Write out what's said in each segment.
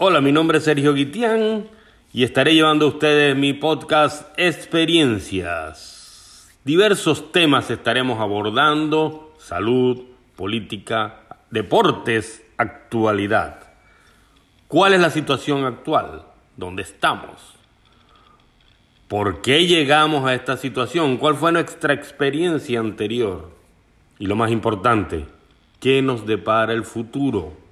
Hola, mi nombre es Sergio Guitián y estaré llevando a ustedes mi podcast Experiencias. Diversos temas estaremos abordando, salud, política, deportes, actualidad. ¿Cuál es la situación actual? ¿Dónde estamos? ¿Por qué llegamos a esta situación? ¿Cuál fue nuestra experiencia anterior? Y lo más importante, ¿qué nos depara el futuro?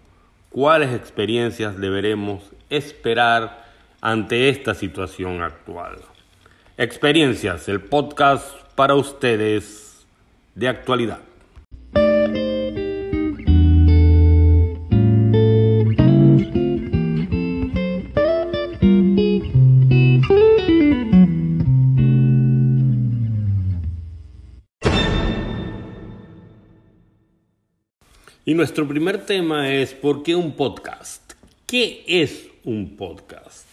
¿Cuáles experiencias deberemos esperar ante esta situación actual? Experiencias, el podcast para ustedes de actualidad. Y nuestro primer tema es ¿por qué un podcast? ¿Qué es un podcast?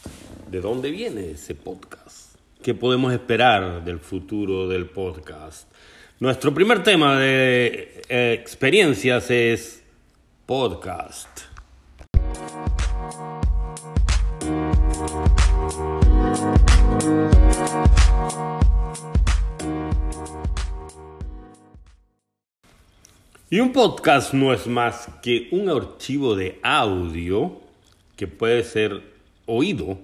¿De dónde viene ese podcast? ¿Qué podemos esperar del futuro del podcast? Nuestro primer tema de eh, experiencias es podcast. Y un podcast no es más que un archivo de audio que puede ser oído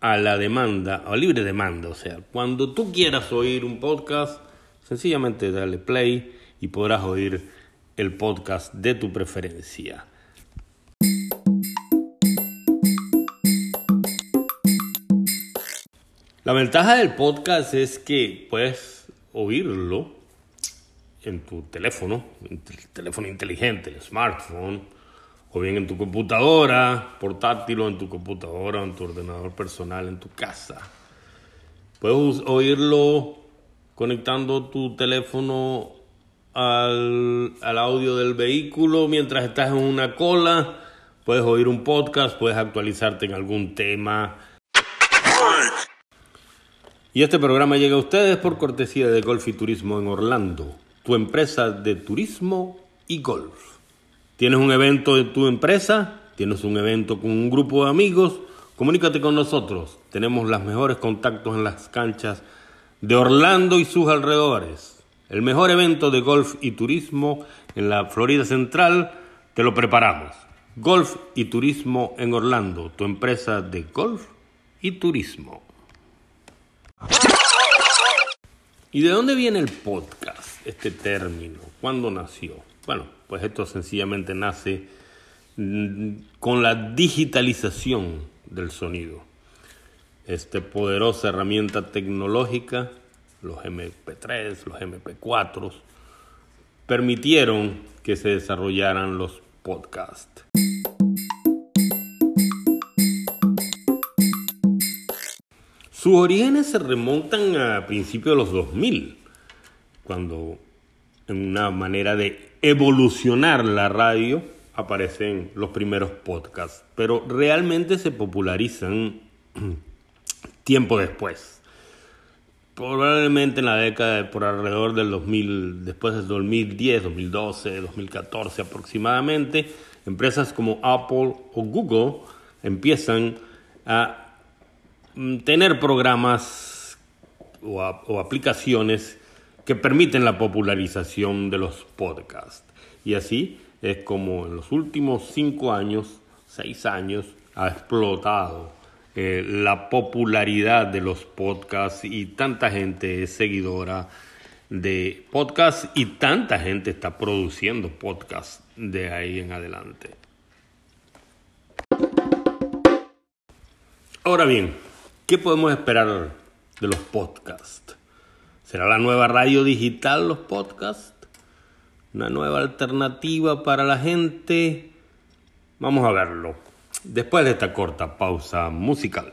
a la demanda, a libre demanda. O sea, cuando tú quieras oír un podcast, sencillamente dale play y podrás oír el podcast de tu preferencia. La ventaja del podcast es que puedes oírlo en tu teléfono, en el teléfono inteligente, el smartphone, o bien en tu computadora, portátil o en tu computadora o en tu ordenador personal en tu casa. Puedes oírlo conectando tu teléfono al, al audio del vehículo mientras estás en una cola. Puedes oír un podcast, puedes actualizarte en algún tema. Y este programa llega a ustedes por cortesía de Golf y Turismo en Orlando tu empresa de turismo y golf. ¿Tienes un evento en tu empresa? ¿Tienes un evento con un grupo de amigos? Comunícate con nosotros. Tenemos los mejores contactos en las canchas de Orlando y sus alrededores. El mejor evento de golf y turismo en la Florida Central te lo preparamos. Golf y Turismo en Orlando, tu empresa de golf y turismo. ¿Y de dónde viene el podcast, este término? ¿Cuándo nació? Bueno, pues esto sencillamente nace mm, con la digitalización del sonido. Esta poderosa herramienta tecnológica, los MP3, los MP4, permitieron que se desarrollaran los podcasts. Sus orígenes se remontan a principios de los 2000, cuando en una manera de evolucionar la radio aparecen los primeros podcasts, pero realmente se popularizan tiempo después. Probablemente en la década por alrededor del 2000, después del 2010, 2012, 2014 aproximadamente, empresas como Apple o Google empiezan a Mm, tener programas o, aplicaciones que permiten la popularización de los podcasts. Y así es como en los últimos cinco años, seis años, ha explotado eh, la popularidad de los podcasts y tanta gente es seguidora de podcasts y tanta gente está produciendo podcasts de ahí en adelante. Ahora bien, ¿Qué podemos esperar de los podcasts? ¿Será la nueva radio digital los podcasts? ¿Una nueva alternativa para la gente? Vamos a verlo. Después de esta corta pausa musical.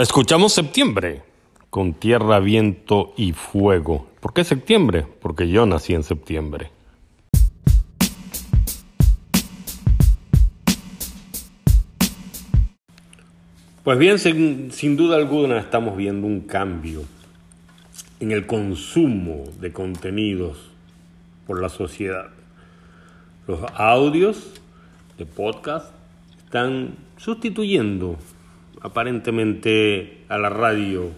Escuchamos septiembre con tierra, viento y fuego. ¿Por qué septiembre? Porque yo nací en septiembre. Pues bien, sin, sin, duda alguna estamos viendo un cambio en el consumo de contenidos por la sociedad. Los audios de podcast están sustituyendo aparentemente a la radio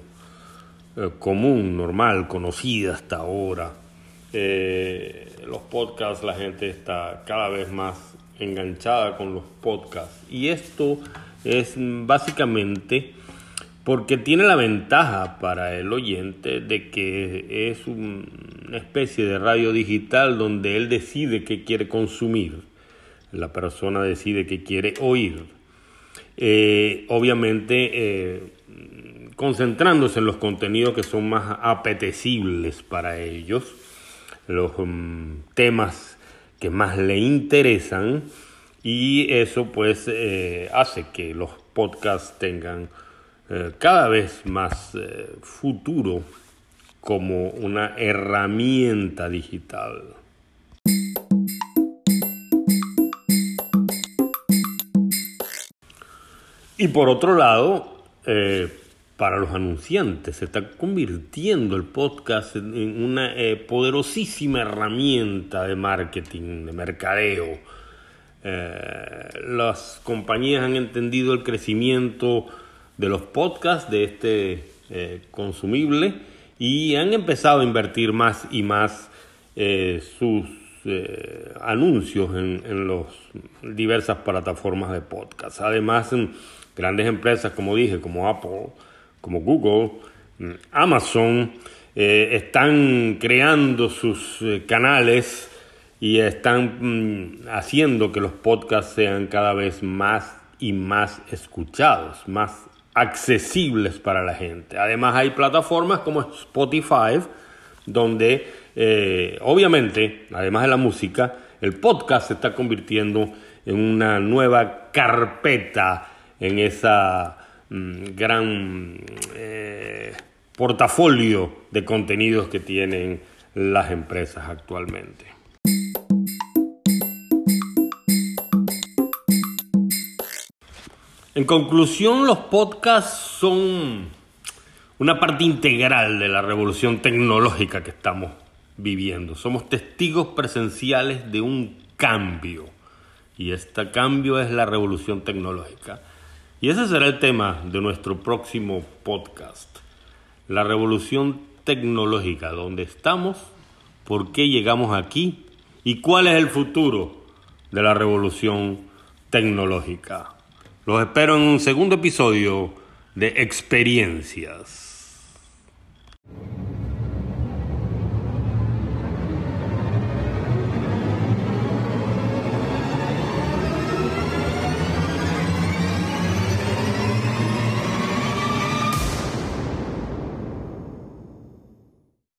eh, común, normal, conocida hasta ahora. Eh, los podcasts, la gente está cada vez más enganchada con los podcasts. Y esto es básicamente porque tiene la ventaja para el oyente de que es una especie de radio digital donde él decide qué quiere consumir, la persona decide qué quiere oír. Eh, obviamente eh, concentrándose en los contenidos que son más apetecibles para ellos, los mm, temas que más le interesan y eso pues eh, hace que los podcasts tengan cada vez más futuro como una herramienta digital. Y por otro lado, eh, para los anunciantes, se está convirtiendo el podcast en una eh, poderosísima herramienta de marketing, de mercadeo. Eh, las compañías han entendido el crecimiento de los podcasts, de este consumible, y han empezado a invertir más y más sus anuncios en, en las diversas plataformas de podcast. Además, grandes empresas, como dije, como Apple, como Google, Amazon, eh, están creando sus eh, canales y están mm, haciendo que los podcasts sean cada vez más y más escuchados, más accesibles para la gente. Además hay plataformas como Spotify, donde eh, obviamente, además de la música, el podcast se está convirtiendo en una nueva carpeta en esa mm, gran eh, portafolio de contenidos que tienen las empresas actualmente. En conclusión, los podcasts son una parte integral de la revolución tecnológica que estamos viviendo. Somos testigos presenciales de un cambio y este cambio es la revolución tecnológica. Y ese será el tema de nuestro próximo podcast. La revolución tecnológica, dónde estamos, por qué llegamos aquí y cuál es el futuro de la revolución tecnológica. Los espero en un segundo episodio de Experiencias.